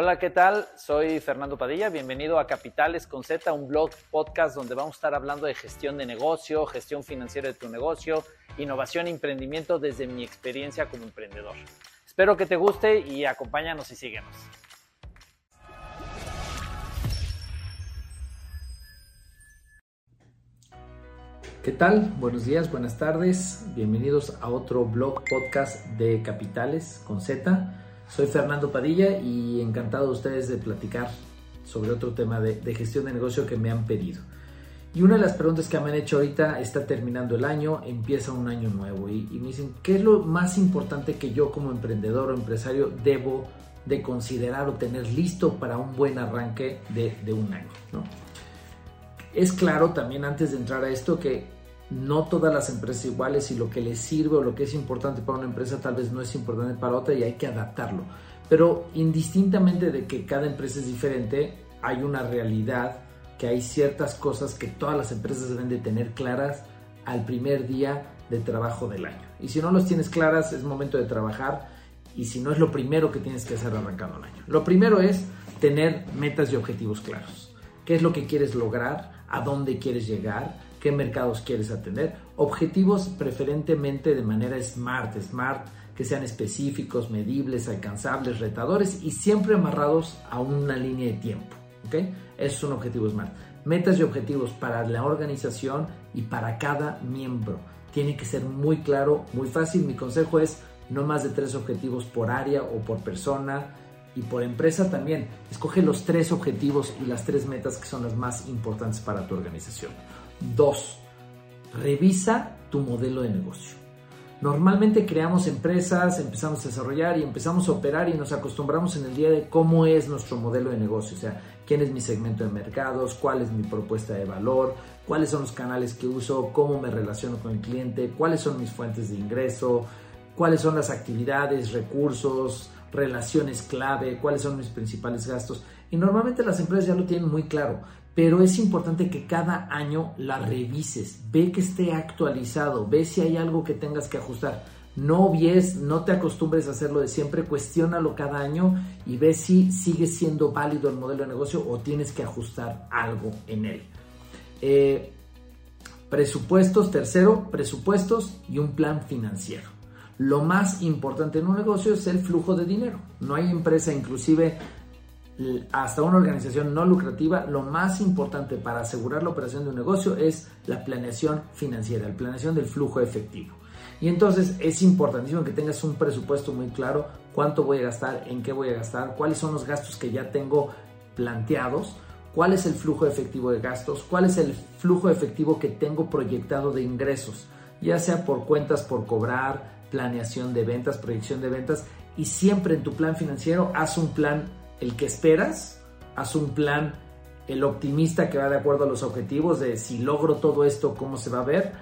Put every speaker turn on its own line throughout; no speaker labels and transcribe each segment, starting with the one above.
Hola, ¿qué tal? Soy Fernando Padilla, bienvenido a Capitales con Z, un blog podcast donde vamos a estar hablando de gestión de negocio, gestión financiera de tu negocio, innovación e emprendimiento desde mi experiencia como emprendedor. Espero que te guste y acompáñanos y síguenos. ¿Qué tal? Buenos días, buenas tardes. Bienvenidos a otro blog podcast de Capitales con Z. Soy Fernando Padilla y encantado de ustedes de platicar sobre otro tema de, gestión de negocio que me han pedido. Y una de las preguntas que me han hecho ahorita está terminando el año, empieza un año nuevo y, me dicen, ¿qué es lo más importante que yo como emprendedor o empresario debo de considerar o tener listo para un buen arranque de, un año? Es claro también antes de entrar a esto que no todas las empresas iguales y lo que les sirve o lo que es importante para una empresa tal vez no es importante para otra y hay que adaptarlo. Pero indistintamente de que cada empresa es diferente, hay una realidad que hay ciertas cosas que todas las empresas deben de tener claras al primer día de trabajo del año. Y si no los tienes claras, es momento de trabajar y si no es lo primero que tienes que hacer arrancando el año. Lo primero es tener metas y objetivos claros. ¿Qué es lo que quieres lograr? ¿A dónde quieres llegar? Qué mercados quieres atender. Objetivos preferentemente de manera smart, smart, que sean específicos, medibles, alcanzables, retadores y siempre amarrados a una línea de tiempo. ¿ok? Eso es un objetivo smart. Metas y objetivos para la organización y para cada miembro. Tiene que ser muy claro, muy fácil. Mi consejo es no más de tres objetivos por área o por persona y por empresa también. Escoge los tres objetivos y las tres metas que son las más importantes para tu organización. Dos, revisa tu modelo de negocio. Normalmente creamos empresas, empezamos a desarrollar y empezamos a operar y nos acostumbramos en el día de cómo es nuestro modelo de negocio, o sea, quién es mi segmento de mercados, cuál es mi propuesta de valor, cuáles son los canales que uso, cómo me relaciono con el cliente, cuáles son mis fuentes de ingreso, cuáles son las actividades, recursos, relaciones clave, cuáles son mis principales gastos. Y normalmente las empresas ya lo tienen muy claro, pero es importante que cada año la revises, ve que esté actualizado, ve si hay algo que tengas que ajustar. No obvies, no te acostumbres a hacerlo de siempre, cuestiónalo cada año y ve si sigue siendo válido el modelo de negocio o tienes que ajustar algo en él. Eh, presupuestos, tercero, presupuestos y un plan financiero. Lo más importante en un negocio es el flujo de dinero. No hay empresa, inclusive hasta una organización no lucrativa, lo más importante para asegurar la operación de un negocio es la planeación financiera, la planeación del flujo efectivo. Y entonces es importantísimo que tengas un presupuesto muy claro, cuánto voy a gastar, en qué voy a gastar, cuáles son los gastos que ya tengo planteados, cuál es el flujo efectivo de gastos, cuál es el flujo efectivo que tengo proyectado de ingresos, ya sea por cuentas por cobrar, planeación de ventas, proyección de ventas, y siempre en tu plan financiero haz un plan el que esperas, haz un plan, el optimista que va de acuerdo a los objetivos de si logro todo esto, cómo se va a ver,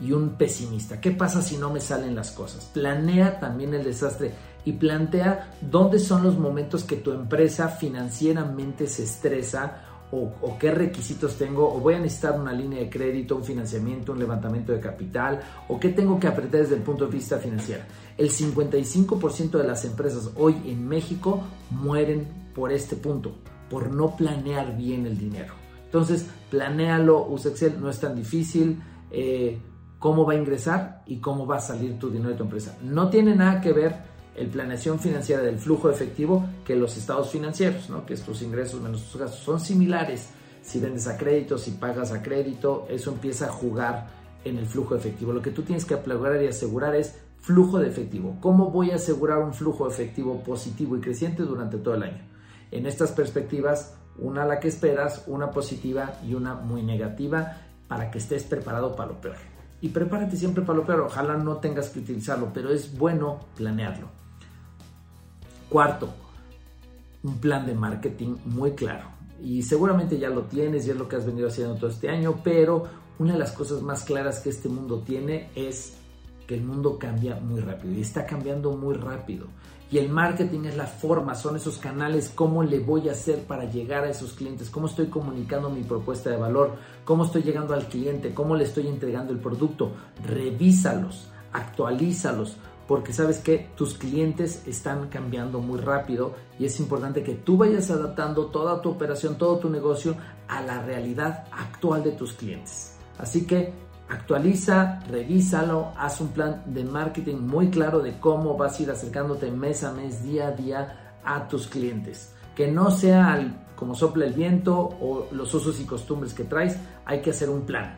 y un pesimista, ¿qué pasa si no me salen las cosas? Planea también el desastre y plantea dónde son los momentos que tu empresa financieramente se estresa o, qué requisitos tengo, o voy a necesitar una línea de crédito, un financiamiento, un levantamiento de capital, o qué tengo que apretar desde el punto de vista financiero. El 55% de las empresas hoy en México mueren por este punto, por no planear bien el dinero. Entonces, planéalo, usa Excel, no es tan difícil. Eh, cómo va a ingresar y cómo va a salir tu dinero de tu empresa. No tiene nada que ver el planeación financiera del flujo efectivo que los estados financieros, ¿no? que es tus ingresos menos tus gastos. Son similares. Si vendes a crédito, si pagas a crédito, eso empieza a jugar en el flujo efectivo. Lo que tú tienes que aplaudir y asegurar es flujo de efectivo. ¿Cómo voy a asegurar un flujo efectivo positivo y creciente durante todo el año? En estas perspectivas, una la que esperas, una positiva y una muy negativa para que estés preparado para lo peor. Y prepárate siempre para lo peor. Ojalá no tengas que utilizarlo, pero es bueno planearlo. Cuarto, un plan de marketing muy claro. Y seguramente ya lo tienes y es lo que has venido haciendo todo este año, pero una de las cosas más claras que este mundo tiene es que el mundo cambia muy rápido y está cambiando muy rápido. Y el marketing es la forma, son esos canales, cómo le voy a hacer para llegar a esos clientes, cómo estoy comunicando mi propuesta de valor, cómo estoy llegando al cliente, cómo le estoy entregando el producto. Revísalos, actualízalos, porque sabes que tus clientes están cambiando muy rápido y es importante que tú vayas adaptando toda tu operación, todo tu negocio a la realidad actual de tus clientes. Así que actualiza, revísalo, haz un plan de marketing muy claro de cómo vas a ir acercándote mes a mes, día a día a tus clientes. Que no sea como sopla el viento o los usos y costumbres que traes, hay que hacer un plan.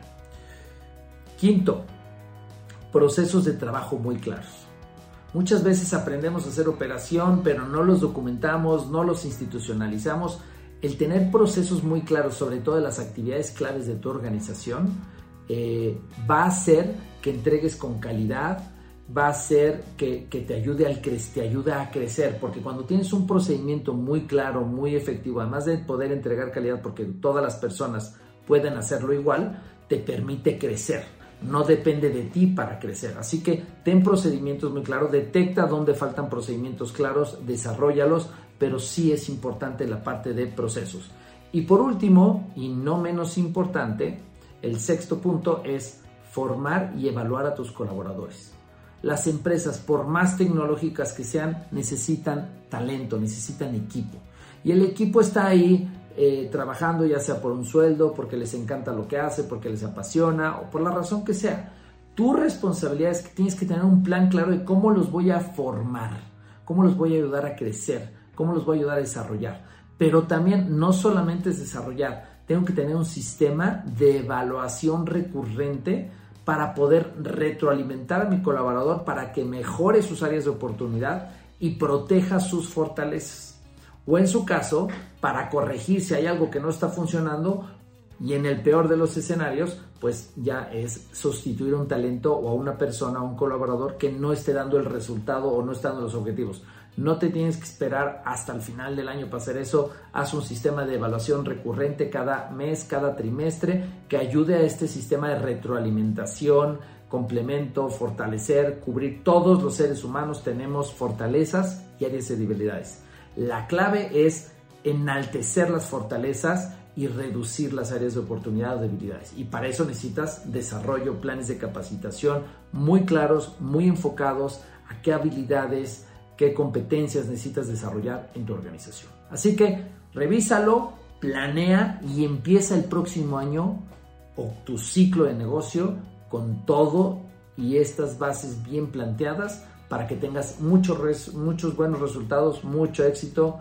Quinto, procesos de trabajo muy claros. Muchas veces aprendemos a hacer operación, pero no los documentamos, no los institucionalizamos. El tener procesos muy claros sobre todas las actividades claves de tu organización eh, va a hacer que entregues con calidad, va a hacer que, te, ayude al te ayude a crecer, porque cuando tienes un procedimiento muy claro, muy efectivo, además de poder entregar calidad, porque todas las personas pueden hacerlo igual, te permite crecer no depende de ti para crecer. Así que ten procedimientos muy claros, detecta dónde faltan procedimientos claros, desarrollalos, pero sí es importante la parte de procesos. Y por último, y no menos importante, el sexto punto es formar y evaluar a tus colaboradores. Las empresas, por más tecnológicas que sean, necesitan talento, necesitan equipo. Y el equipo está ahí eh, trabajando ya sea por un sueldo, porque les encanta lo que hace, porque les apasiona o por la razón que sea. Tu responsabilidad es que tienes que tener un plan claro de cómo los voy a formar, cómo los voy a ayudar a crecer, cómo los voy a ayudar a desarrollar. Pero también no solamente es desarrollar, tengo que tener un sistema de evaluación recurrente para poder retroalimentar a mi colaborador para que mejore sus áreas de oportunidad y proteja sus fortalezas. O en su caso, para corregir si hay algo que no está funcionando y en el peor de los escenarios, pues ya es sustituir un talento o a una persona, a un colaborador que no esté dando el resultado o no está dando los objetivos. No te tienes que esperar hasta el final del año para hacer eso. Haz un sistema de evaluación recurrente cada mes, cada trimestre, que ayude a este sistema de retroalimentación, complemento, fortalecer, cubrir. Todos los seres humanos tenemos fortalezas y áreas de debilidades. La clave es enaltecer las fortalezas y reducir las áreas de oportunidad o debilidades. Y para eso necesitas desarrollo, planes de capacitación muy claros, muy enfocados a qué habilidades, qué competencias necesitas desarrollar en tu organización. Así que revísalo, planea y empieza el próximo año o tu ciclo de negocio con todo y estas bases bien planteadas para que tengas muchos, muchos buenos resultados, mucho éxito.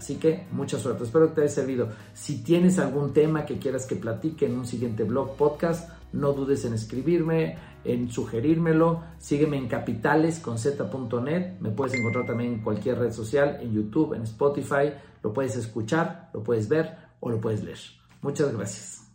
Así que mucha suerte, espero que te haya servido. Si tienes algún tema que quieras que platique en un siguiente blog podcast, no dudes en escribirme, en sugerírmelo. Sígueme en capitalesconz.net. Me puedes encontrar también en cualquier red social, en YouTube, en Spotify. Lo puedes escuchar, lo puedes ver o lo puedes leer. Muchas gracias.